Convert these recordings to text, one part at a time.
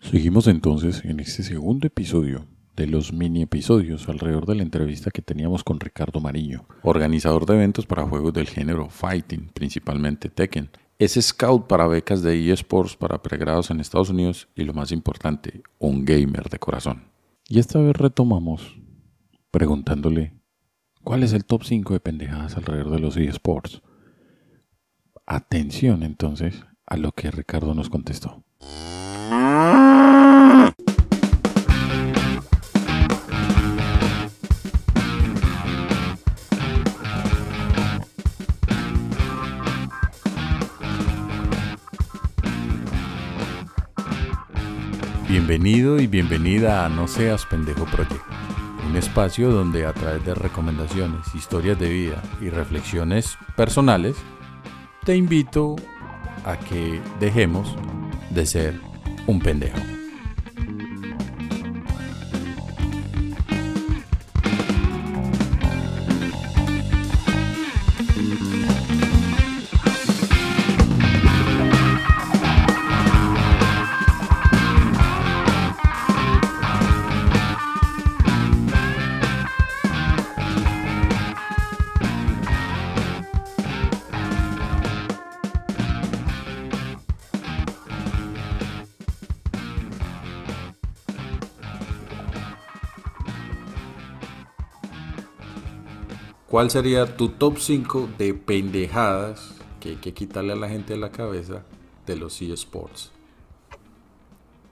Seguimos entonces en este segundo episodio de los mini episodios alrededor de la entrevista que teníamos con Ricardo Mariño, organizador de eventos para juegos del género Fighting, principalmente Tekken. Es scout para becas de eSports para pregrados en Estados Unidos y lo más importante, un gamer de corazón. Y esta vez retomamos preguntándole cuál es el top 5 de pendejadas alrededor de los eSports. Atención entonces a lo que Ricardo nos contestó. Bienvenido y bienvenida a No Seas Pendejo Project, un espacio donde a través de recomendaciones, historias de vida y reflexiones personales, te invito a que dejemos de ser un pendejo. ¿Cuál sería tu top 5 de pendejadas que hay que quitarle a la gente de la cabeza de los eSports?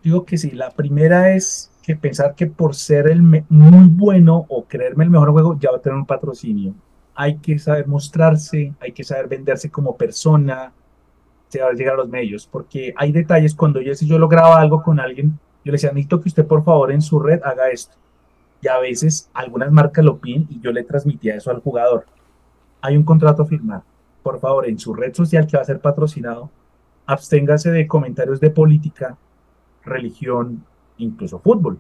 Digo que sí, la primera es que pensar que por ser el muy bueno o creerme el mejor juego ya va a tener un patrocinio. Hay que saber mostrarse, hay que saber venderse como persona, saber llegar a los medios, porque hay detalles cuando yo si yo lograba algo con alguien, yo le decía, necesito que usted por favor en su red haga esto a veces algunas marcas lo piden y yo le transmitía eso al jugador. Hay un contrato firmado. Por favor, en su red social que va a ser patrocinado, absténgase de comentarios de política, religión, incluso fútbol.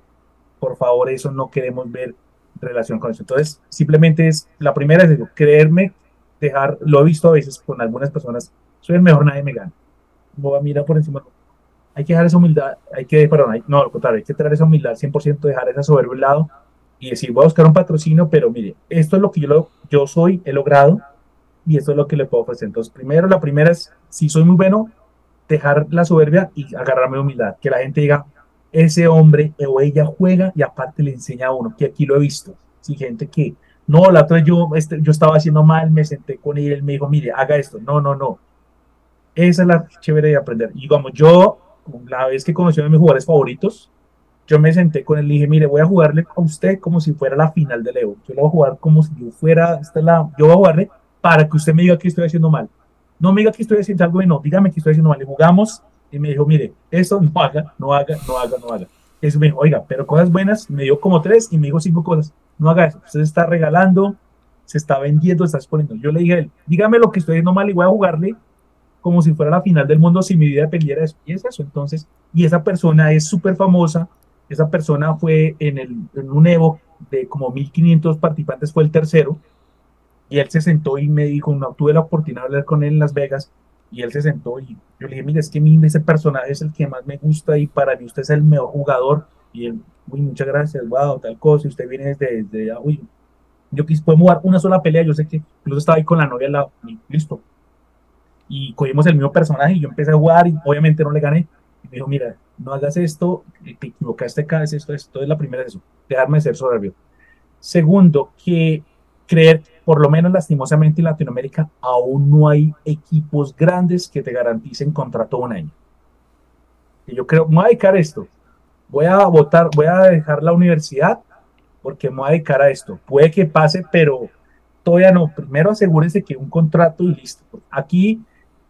Por favor, eso no queremos ver relación con eso. Entonces, simplemente es, la primera es creerme, dejar, lo he visto a veces con algunas personas, soy el mejor, nadie me gana. No va a mirar por encima. Hay que dejar esa humildad, hay que, perdón, no, al contrario, hay que traer esa humildad, 100% dejar esa soberbia al lado y decir, voy a buscar un patrocinio, pero mire, esto es lo que yo, lo, yo soy, he logrado y esto es lo que le puedo ofrecer. Entonces, primero, la primera es, si soy muy bueno, dejar la soberbia y agarrarme humildad, que la gente diga, ese hombre o ella juega y aparte le enseña a uno, que aquí lo he visto. Sí, gente que, no, la otra yo, este, yo estaba haciendo mal, me senté con él, él me dijo, mire, haga esto. No, no, no. Esa es la chévere de aprender. Y digamos, yo, la vez que conocí a mis jugadores favoritos, yo me senté con él y dije, mire, voy a jugarle a usted como si fuera la final del Evo. Yo lo voy a jugar como si yo fuera, esta la, yo voy a jugarle para que usted me diga que estoy haciendo mal. No me diga que estoy haciendo algo no, dígame que estoy haciendo mal. Y jugamos y me dijo, mire, eso no haga, no haga, no haga, no haga. Eso me dijo, oiga, pero cosas buenas, me dio como tres y me dijo cinco cosas. No haga eso, usted se está regalando, se está vendiendo, está exponiendo. Yo le dije a él, dígame lo que estoy haciendo mal y voy a jugarle como si fuera la final del mundo si mi vida dependiera de eso. Y es eso, entonces, y esa persona es súper famosa, esa persona fue en, el, en un Evo de como 1500 participantes, fue el tercero. Y él se sentó y me dijo, no, tuve la oportunidad de hablar con él en Las Vegas. Y él se sentó y yo le dije, mire, es que ese personaje es el que más me gusta y para mí usted es el mejor jugador. Y él, uy, muchas gracias, wow, tal cosa. Y usted viene desde, desde uy, yo quise, jugar una sola pelea. Yo sé que incluso estaba ahí con la novia al lado. Y listo. Y cogimos el mismo personaje y yo empecé a jugar y obviamente no le gané. Y mira, no hagas esto, te equivocaste acá, es esto, esto es la primera de eso, dejarme de ser soberbio. Segundo, que creer, por lo menos lastimosamente en Latinoamérica, aún no hay equipos grandes que te garanticen contrato un año. Yo creo, me voy a dedicar esto, voy a votar, voy a dejar la universidad porque me voy a dedicar a esto. Puede que pase, pero todavía no. Primero asegúrense que un contrato y listo. Aquí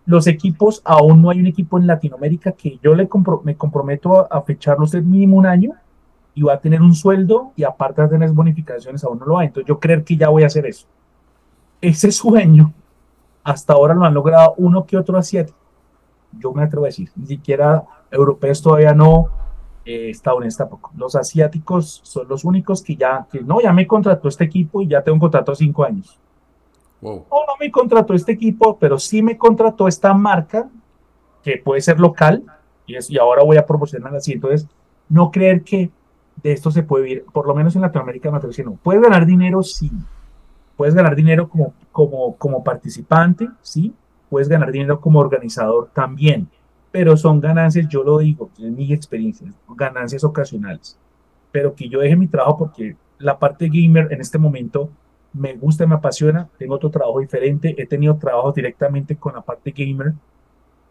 los equipos, aún no hay un equipo en Latinoamérica que yo le me comprometo a, fecharlo usted mínimo un año y va a tener un sueldo y aparte de tener bonificaciones, aún no lo hay. Entonces yo creer que ya voy a hacer eso. Ese sueño, hasta ahora lo han logrado uno que otro asiático. Yo me atrevo a decir, ni siquiera europeos todavía no, eh, estadounidenses tampoco. Los asiáticos son los únicos que ya, no, ya me contrató este equipo y ya tengo un contrato a cinco años. O no me contrató este equipo, pero sí me contrató esta marca, que puede ser local, Y, es, y ahora voy a promocionar así. Entonces, no creer que de esto se puede vivir, por lo menos en Latinoamérica me no. Puedes ganar dinero, sí. Puedes ganar dinero como, como, como participante, sí. Puedes ganar dinero como organizador también. Pero son ganancias, yo lo digo, en mi experiencia, ganancias ocasionales. Pero que yo deje mi trabajo porque la parte gamer en este momento me gusta, me apasiona. Tengo otro trabajo diferente. He tenido trabajo directamente con la parte gamer.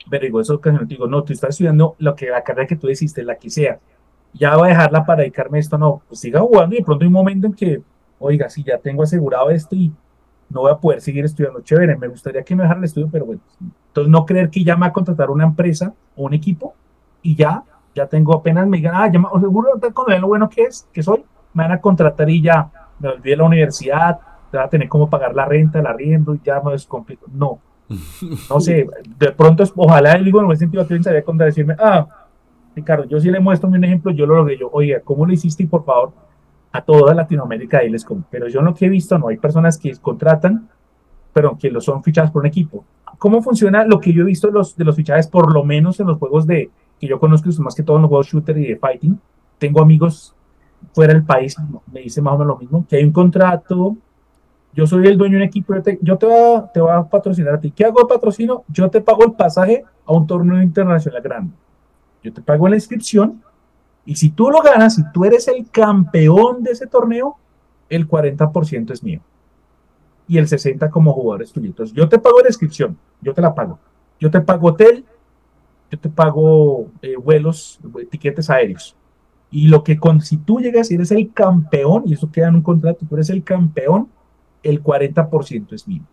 Pero digo, eso ocasiones digo, no, tú estás estudiando lo que la carrera que tú decidiste, la que sea ya voy a dejarla para dedicarme a esto, no, pues siga jugando y de pronto hay un momento en que, oiga, si ya tengo asegurado esto y no voy a poder seguir estudiando, chévere, me gustaría que me dejara el estudio, pero bueno, entonces no creer que ya me va a contratar una empresa o un equipo y ya, ya tengo apenas, me digan, ah, ya me, seguro con lo bueno que es, que soy, me van a contratar y ya, me olvidé la universidad, te va a tener cómo pagar la renta, el arriendo y ya me descomplico, no, no sé, de pronto, ojalá, digo, en ese sentido, alguien sabía contra decirme, ah, Ricardo, yo sí le muestro un ejemplo, yo lo logré yo, oiga, ¿cómo lo hiciste? Y por favor, a toda Latinoamérica, ahí les como, pero yo lo que he visto, no hay personas que contratan, pero que lo son fichadas por un equipo. ¿Cómo funciona lo que yo he visto de los, de los fichajes, por lo menos en los juegos de, que yo conozco, más que todo en los juegos shooter y de fighting? Tengo amigos fuera del país, me dicen más o menos lo mismo, que hay un contrato, yo soy el dueño de un equipo, yo te, yo voy, a, patrocinar a ti. ¿Qué hago de patrocino? Yo te pago el pasaje a un torneo internacional grande yo te pago la inscripción y si tú lo ganas, si tú eres el campeón de ese torneo, el 40% es mío. Y el 60% como jugador es tuyo. Entonces, yo te pago la inscripción, yo te la pago. Yo te pago hotel, yo te pago eh, vuelos, etiquetes aéreos. Y lo que con, si tú llegas y eres el campeón, y eso queda en un contrato, tú eres el campeón, el 40% es mío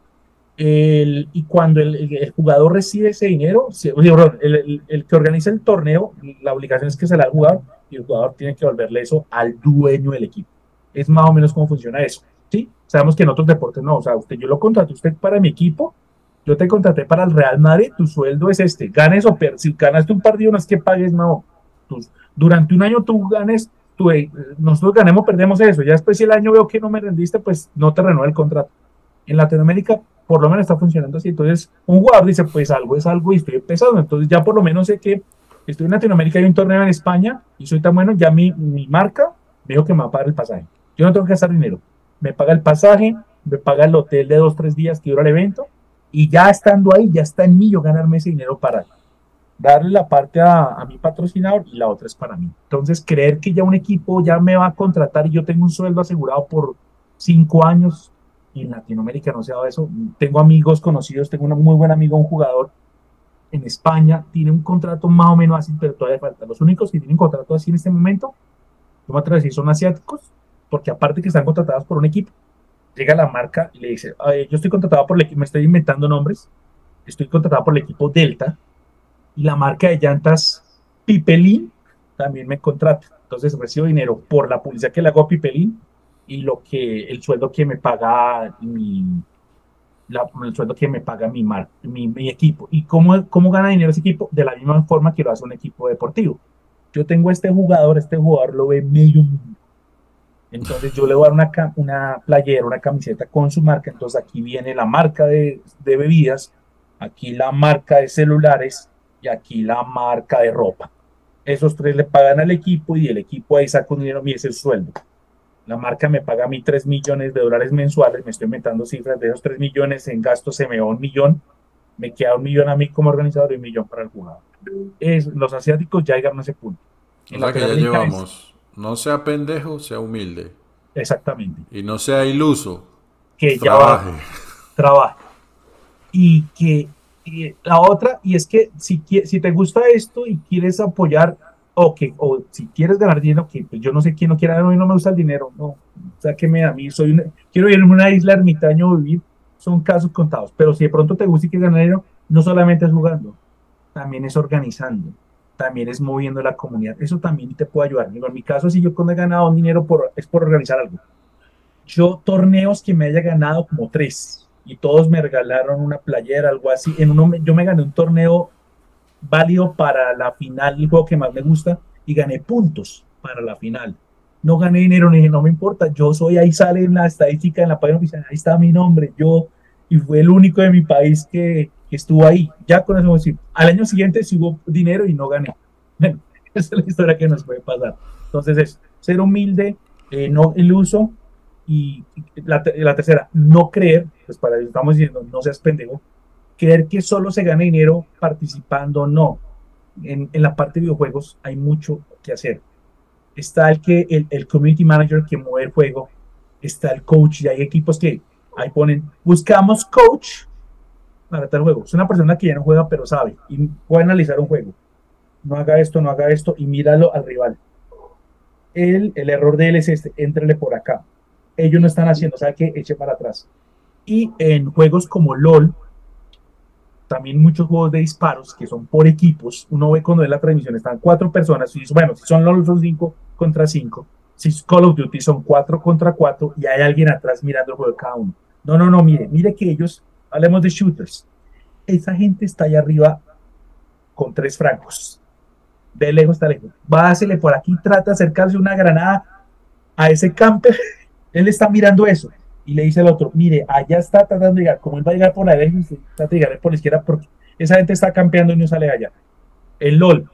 y cuando el, jugador recibe ese dinero, el, que organiza el torneo, la obligación es que se la al jugador y el jugador tiene que devolverle eso al dueño del equipo. Es más o menos cómo funciona eso. ¿sí? Sabemos que en otros deportes no, o sea, usted, yo lo contraté usted para mi equipo, yo te contraté para el Real Madrid, tu sueldo es este, ganes o per si ganaste un partido no es que pagues, no, durante un año tú ganes, nosotros ganemos, perdemos eso, ya después si el año veo que no me rendiste, pues no te renueva el contrato. En Latinoamérica por lo menos está funcionando así. Entonces, un jugador dice, pues algo es algo y estoy empezando. Entonces, ya por lo menos sé que estoy en Latinoamérica, hay un torneo en España y soy tan bueno, ya mi, mi marca veo que me va a pagar el pasaje. Yo no tengo que gastar dinero. Me paga el pasaje, me paga el hotel de dos, tres días que dura el evento y ya estando ahí, ya está en mí yo ganarme ese dinero para darle la parte a, mi patrocinador y la otra es para mí. Entonces, creer que ya un equipo ya me va a contratar y yo tengo un sueldo asegurado por cinco años, y en Latinoamérica no se ha dado eso. Tengo amigos conocidos, tengo un muy buen amigo, un jugador en España, tiene un contrato más o menos así, pero todavía falta. Los únicos que tienen contrato así en este momento, yo me atrevo a decir, son asiáticos, porque aparte que están contratados por un equipo, llega la marca y le dice, yo estoy contratado por el equipo, me estoy inventando nombres, estoy contratado por el equipo Delta, y la marca de llantas Pipelín también me contrata. Entonces recibo dinero por la publicidad que le hago a Pipelín y lo que el sueldo que me paga mi el sueldo que me paga mi, mar, mi, equipo. ¿Y cómo, cómo gana dinero ese equipo? De la misma forma que lo hace un equipo deportivo. Yo tengo este jugador, este jugador lo ve medio mundo. Entonces yo le voy a dar una, una playera, una camiseta con su marca. Entonces aquí viene la marca de, de bebidas, aquí la marca de celulares y aquí la marca de ropa. Esos tres le pagan al equipo y el equipo ahí saca un dinero y ese es el sueldo la marca me paga a mí 3 millones de dólares mensuales, me estoy inventando cifras de esos 3 millones en gastos, se me va un millón, me queda un millón a mí como organizador y un millón para el jugador. Es, los asiáticos ya llegaron a ese punto. En la que ya llevamos. no sea pendejo, sea humilde. Exactamente. Y no sea iluso. Que trabaje. ya trabaje. Y que la otra, y es que si, si te gusta esto y quieres apoyar o que o si quieres ganar dinero, que pues yo no sé quién no quiere ganar, no me gusta el dinero, no, o sea que me a mí, soy quiero ir a una isla ermitaño vivir, son casos contados, pero si de pronto te gusta y quieres ganar dinero, no solamente es jugando, también es organizando, también es moviendo la comunidad, eso también te puede ayudar. en mi caso, si yo cuando he ganado dinero por, es por organizar algo. Yo torneos que me haya ganado como tres y todos me regalaron una playera, algo así. En uno yo me gané un torneo válido para la final, el juego que más me gusta, y gané puntos para la final. No gané dinero, ni dije, no me importa, yo soy, ahí sale en la estadística, en la página oficial, ahí está mi nombre, yo, y fue el único de mi país que, estuvo ahí. Ya con eso, decir, al año siguiente sí hubo dinero y no gané, Bueno, esa es la historia que nos puede pasar. Entonces es ser humilde, eh, no el uso y la, la, tercera, no creer, pues para eso estamos diciendo, no seas pendejo, creer que solo se gana dinero participando, no. En, la parte de videojuegos hay mucho que hacer. Está el que el, community manager que mueve el juego, está el coach y hay equipos que ahí ponen, buscamos coach para tal juego. Es una persona que ya no juega pero sabe y puede analizar un juego. No haga esto, no haga esto y míralo al rival. El, el error de él es este, entrele por acá. Ellos no están haciendo, sabe que eche para atrás. Y en juegos como LOL, también muchos juegos de disparos que son por equipos, uno ve cuando ve la transmisión, están cuatro personas, y bueno, si son LOL son cinco contra cinco, si es Call of Duty son cuatro contra cuatro y hay alguien atrás mirando el juego de cada uno. No, no, no, mire, mire que ellos, hablemos de shooters, esa gente está allá arriba con tres francos, de lejos está lejos, básele por aquí, trata de acercarse una granada a ese camper, él está mirando eso y le dice al otro, mire, allá está tratando de llegar, como él va a llegar por la derecha, trata de llegar por la izquierda porque esa gente está campeando y no sale allá. El LOL,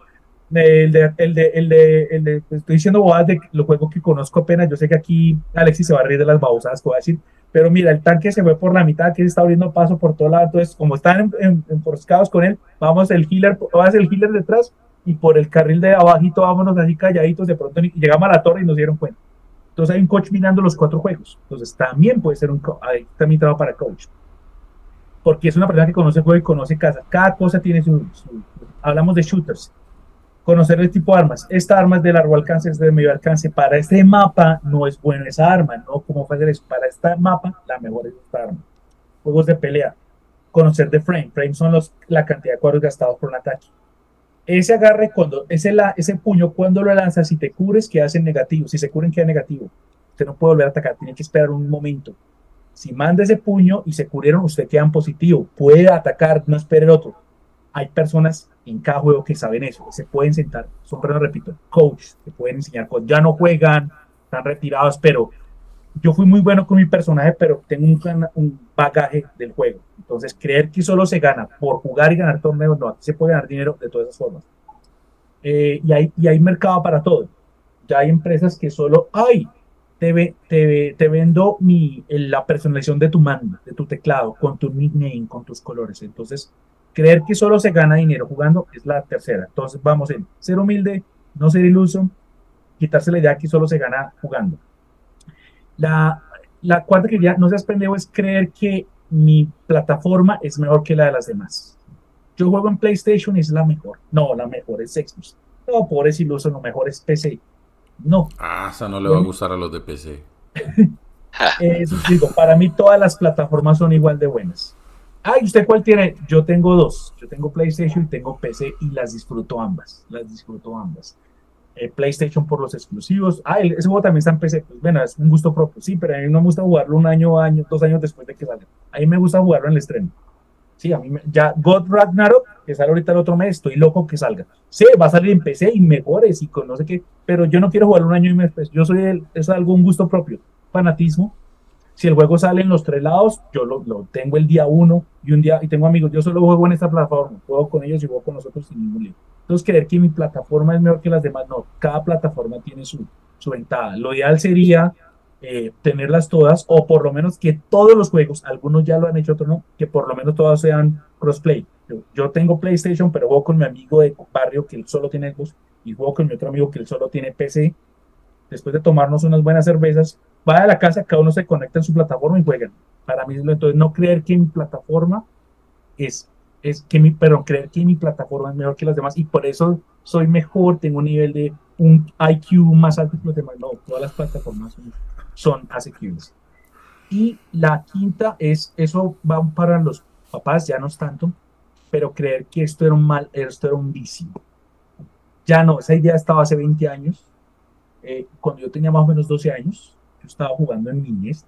el de, el de, el de, el de estoy diciendo bobadas de los juegos que conozco apenas, yo sé que aquí Alexis se va a reír de las babosadas que voy a decir, pero mira, el tanque se fue por la mitad, que está abriendo paso por todo lado, entonces como están enforscados con él, vamos el healer, vamos el healer detrás y por el carril de abajito vámonos así calladitos, de pronto llegamos a la torre y nos dieron cuenta. Entonces hay un coach mirando los cuatro juegos. Entonces también puede ser un ahí también trabajo para coach. Porque es una persona que conoce el juego y conoce casa. Cada cosa tiene su, hablamos de shooters. Conocer el tipo de armas. Esta arma es de largo alcance, es de medio alcance. Para este mapa no es bueno esa arma, ¿no? ¿Cómo hacer eso? Para este mapa, la mejor es esta arma. Juegos de pelea. Conocer de frame. Frame son los, la cantidad de cuadros gastados por un ataque ese agarre, cuando ese, la, ese puño, cuando lo lanzas, si te cubres, queda en negativo. Si se cubren, queda negativo. Usted no puede volver a atacar, tiene que esperar un momento. Si manda ese puño y se cubrieron, usted queda en positivo. Puede atacar, no espere el otro. Hay personas en cada juego que saben eso, se pueden sentar. Son personas, repito, coach, que pueden enseñar. Ya no juegan, están retirados, pero yo fui muy bueno con mi personaje, pero tengo un, bagaje del juego. Entonces, creer que solo se gana por jugar y ganar torneos, no, aquí se puede ganar dinero de todas esas formas. Eh, y, hay, y hay mercado para todo. Ya hay empresas que solo, ay, te, te, te vendo mi, la personalización de tu mando, de tu teclado, con tu nickname, con tus colores. Entonces, creer que solo se gana dinero jugando es la tercera. Entonces, vamos en ser humilde, no ser iluso, quitarse la idea que solo se gana jugando. La, la cuarta que ya no seas pendejo es creer que mi plataforma es mejor que la de las demás. Yo juego en PlayStation y es la mejor. No, la mejor es Xbox. No, por eso iluso, lo mejor es PC. No. Ah, esa no le va a gustar a los de PC. Eso digo, para mí todas las plataformas son igual de buenas. Ay, ¿usted cuál tiene? Yo tengo dos. Yo tengo PlayStation y tengo PC y las disfruto ambas. Las disfruto ambas. Eh, PlayStation por los exclusivos. Ah, ese juego también está en PC. Pues bueno, es un gusto propio. Sí, pero a mí no me gusta jugarlo un año, año, dos años después de que salga. A mí me gusta jugarlo en el estreno. Sí, a mí me, ya God Ragnarok, que sale ahorita el otro mes, estoy loco que salga. Sí, va a salir en PC y mejores y con no sé qué, pero yo no quiero jugarlo un año y mes. Yo soy el, es algo un gusto propio, fanatismo. Si el juego sale en los tres lados, yo lo, lo tengo el día uno y un día, y tengo amigos, yo solo juego en esta plataforma, juego con ellos y juego con nosotros sin ningún lío. Entonces, creer que mi plataforma es mejor que las demás, no, cada plataforma tiene su, su ventaja. Lo ideal sería eh, tenerlas todas, o por lo menos que todos los juegos, algunos ya lo han hecho, otros no, que por lo menos todas sean crossplay. Yo, yo tengo PlayStation, pero juego con mi amigo de barrio que él solo tiene Xbox, y juego con mi otro amigo que él solo tiene PC. Después de tomarnos unas buenas cervezas, va a la casa, cada uno se conecta en su plataforma y juegan. Para mí, entonces, no creer que mi plataforma es es que mi, perdón, creer que mi plataforma es mejor que las demás y por eso soy mejor, tengo un nivel de un IQ más alto que los demás. No, todas las plataformas son, son asequibles. Y la quinta es, eso va para los papás, ya no es tanto, pero creer que esto era un mal, esto era un vicio. Ya no, esa idea estaba hace 20 años, eh, cuando yo tenía más o menos 12 años, yo estaba jugando en niñez,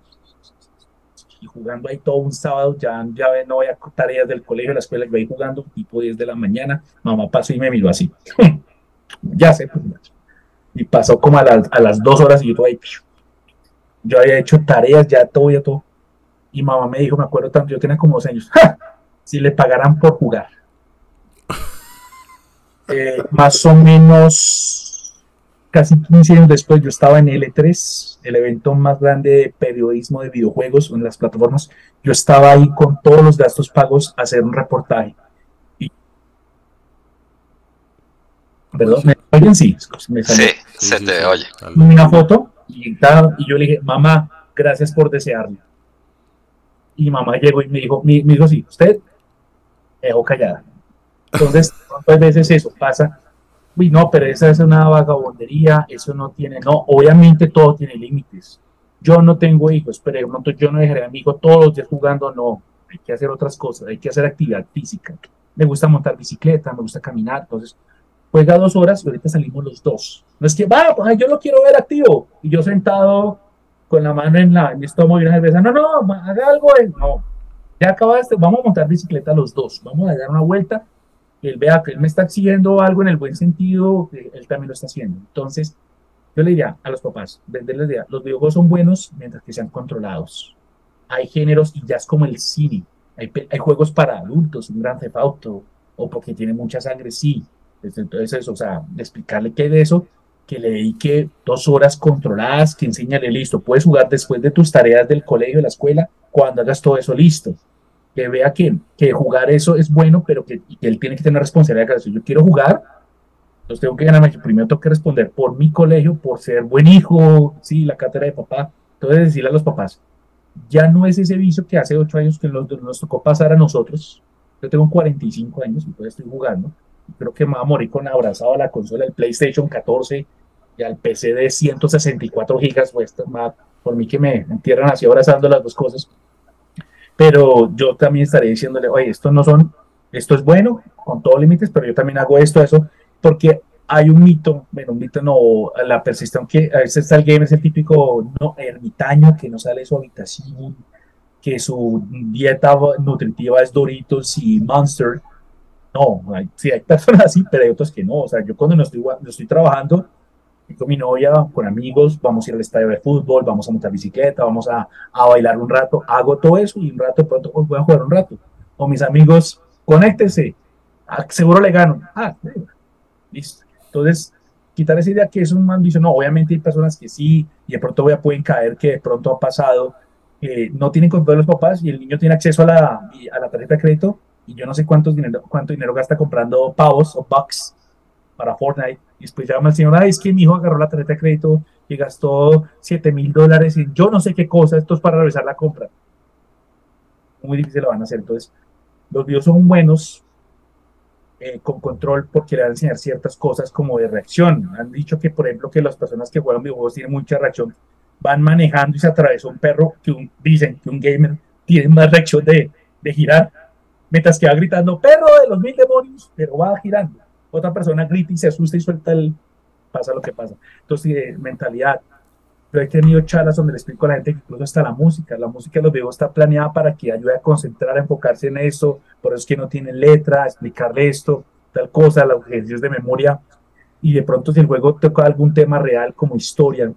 y jugando ahí todo un sábado, ya, ya no había tareas del colegio, de la escuela, yo ahí jugando tipo 10 de la mañana, mamá pasó y me miró así. ya sé, pues, y pasó como a las, a las dos horas y yo todo ahí, yo había hecho tareas, ya todo, ya todo. Y mamá me dijo, me acuerdo tanto, yo tenía como dos años, si le pagaran por jugar. Eh, más o menos casi 15 años después yo estaba en L3, el evento más grande de periodismo de videojuegos en las plataformas. Yo estaba ahí con todos los gastos pagos a hacer un reportaje. Y... Perdón, ¿me oyen? Sí, me sí, se te oye. Una foto y, y yo le dije, mamá, gracias por desearme. Y mamá llegó y me dijo, me, dijo, sí, usted dejó callada. Entonces, ¿cuántas veces eso pasa? Uy, no, pero esa es una vagabondería, eso no tiene, no, obviamente todo tiene límites. Yo no tengo hijos, pero yo no dejaré a mi hijo todos los días jugando, no, hay que hacer otras cosas, hay que hacer actividad física. Me gusta montar bicicleta, me gusta caminar, entonces juega dos horas y ahorita salimos los dos. No es que, va, pues, yo lo quiero ver activo y yo sentado con la mano en, la, en el estómago y una cerveza, no, no, haga algo, no, ya acabaste, vamos a montar bicicleta los dos, vamos a dar una vuelta él vea que él me está haciendo algo en el buen sentido, él también lo está haciendo. Entonces, yo le diría a los papás, venderles idea, los videojuegos son buenos mientras que sean controlados. Hay géneros y ya es como el cine. Hay, hay juegos para adultos, un gran Auto, o porque tiene mucha sangre, sí. Entonces, eso, o sea, explicarle qué de eso, que le dedique dos horas controladas, que enseñale listo, puedes jugar después de tus tareas del colegio, de la escuela, cuando hagas todo eso listo que vea que, que jugar eso es bueno, pero que, él tiene que tener responsabilidad de Yo quiero jugar, entonces tengo que ganarme. Primero tengo que responder por mi colegio, por ser buen hijo, sí, la cátedra de papá. Entonces decirle a los papás, ya no es ese vicio que hace ocho años que nos, nos tocó pasar a nosotros. Yo tengo 45 años todavía estoy jugando. Creo que me va a morir con abrazado a la consola del PlayStation 14 y al PC de 164 gigas. Pues, por mí que me entierran así abrazando las dos cosas pero yo también estaré diciéndole, oye, esto no son, esto es bueno, con todos límites, pero yo también hago esto, eso, porque hay un mito, bueno, un mito no, la persistencia, que a veces está el game, es el típico no, ermitaño que no sale de su habitación, que su dieta nutritiva es Doritos y Monster. No, hay, sí hay personas así, pero hay otros que no. O sea, yo cuando no estoy, no estoy trabajando, con mi novia, con amigos, vamos a ir al estadio de fútbol, vamos a montar bicicleta, vamos a, a bailar un rato, hago todo eso y un rato de pronto voy a jugar un rato. O mis amigos, conéctense, ah, seguro le gano. Ah, listo. Entonces, quitar esa idea que es un ambición, no, obviamente hay personas que sí, y de pronto voy a, pueden caer que de pronto ha pasado, que no tienen control los papás y el niño tiene acceso a la, a la tarjeta de crédito y yo no sé cuántos dinero, cuánto dinero gasta comprando pavos o bucks para Fortnite. Y después llama el señor, ay, es que mi hijo agarró la tarjeta de crédito y gastó 7 mil dólares y yo no sé qué cosa, esto es para realizar la compra. Muy difícil lo van a hacer. Entonces, los videos son buenos eh, con control porque le van a enseñar ciertas cosas como de reacción. Han dicho que, por ejemplo, que las personas que juegan videojuegos tienen mucha reacción, van manejando y se atravesó un perro, que dicen que un gamer tiene más reacción de girar, mientras que va gritando, perro de los mil demonios, pero va girando otra persona grita y se asusta y suelta el, pasa lo que pasa. Entonces, eh, mentalidad. Yo he tenido charlas donde le explico a la gente que incluso hasta la música, la música de los videos está planeada para que ayude a concentrar, a enfocarse en eso, por eso es que no tiene letra, explicarle esto, tal cosa, los ejercicios de memoria, y de pronto si el juego toca algún tema real como historia,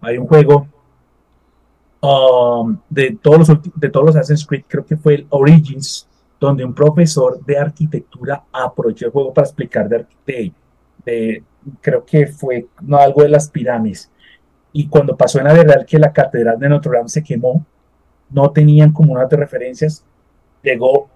hay un juego um, de, todos los, de todos los Assassin's Creed, creo que fue el Origins, donde un profesor de arquitectura aprovechó el juego para explicar de, de, creo que fue no, algo de las pirámides. Y cuando pasó en la verdad que la catedral de Notre Dame se quemó, no tenían como unas de referencias. Llegó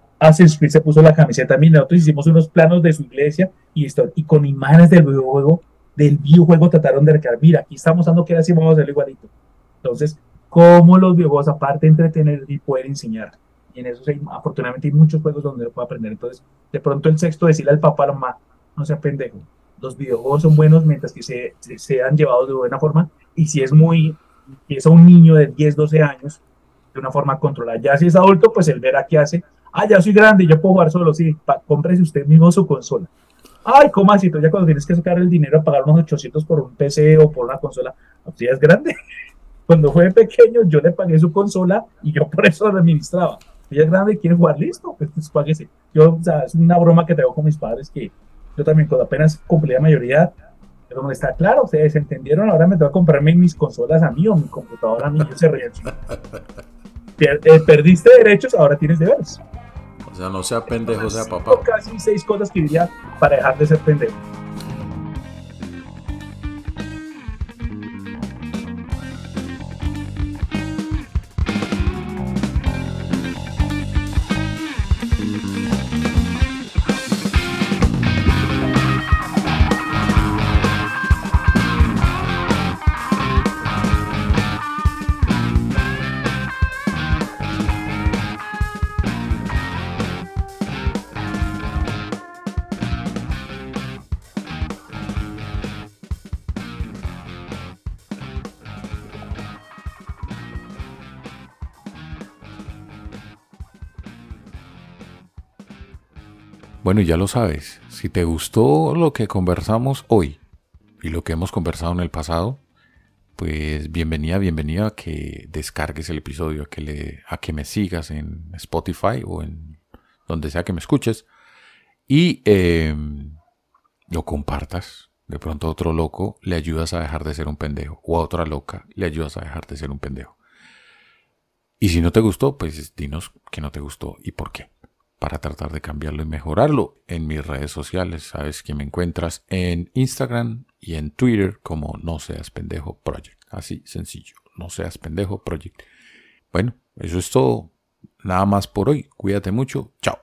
Creed, se puso la camiseta. Mira, nosotros hicimos unos planos de su iglesia y, esto, y con imágenes del videojuego, del videojuego trataron de recrear. Mira, aquí estamos dando que así vamos a hacerlo igualito. Entonces, ¿cómo los videojuegos, aparte de entretener y poder enseñar? Y en eso afortunadamente hay muchos juegos donde lo puede aprender. Entonces, de pronto el sexto, decirle al papá, la mamá, no sea pendejo. Los videojuegos son buenos mientras que se, se, sean llevados de buena forma y si es muy, es a un niño de 10, 12 años, de una forma controlada. Ya si es adulto, pues él verá qué hace. Ah, ya soy grande, yo puedo jugar solo, sí, cómprese usted mismo su consola. Ay, ¿cómo así? ya cuando tienes que sacar el dinero a pagar unos 800 por un PC o por una consola, pues ya es grande. Cuando fue pequeño, yo le pagué su consola y yo por eso lo administraba ella es grande y quiere jugar, listo, pues, pues páguese. Yo, o sea, es una broma que tengo con mis padres que yo también cuando apenas cumplí la mayoría, pero no está claro, se desentendieron, ahora me que comprarme mis consolas a mí o mi computadora a mí, yo se ríen. Eh, perdiste derechos, ahora tienes deberes. O sea, no sea pendejo, sea Cinco, papá. Casi seis cosas que diría para dejar de ser pendejo. Bueno, y ya lo sabes, si te gustó lo que conversamos hoy y lo que hemos conversado en el pasado, pues bienvenida, bienvenida a que descargues el episodio, a que, le, a que me sigas en Spotify o en donde sea que me escuches y eh, lo compartas. De pronto a otro loco le ayudas a dejar de ser un pendejo o a otra loca le ayudas a dejar de ser un pendejo. Y si no te gustó, pues dinos que no te gustó y por qué para tratar de cambiarlo y mejorarlo en mis redes sociales. Sabes que me encuentras en Instagram y en Twitter como No Seas Pendejo Project. Así sencillo, No Seas Pendejo Project. Bueno, eso es todo. Nada más por hoy. Cuídate mucho. Chao.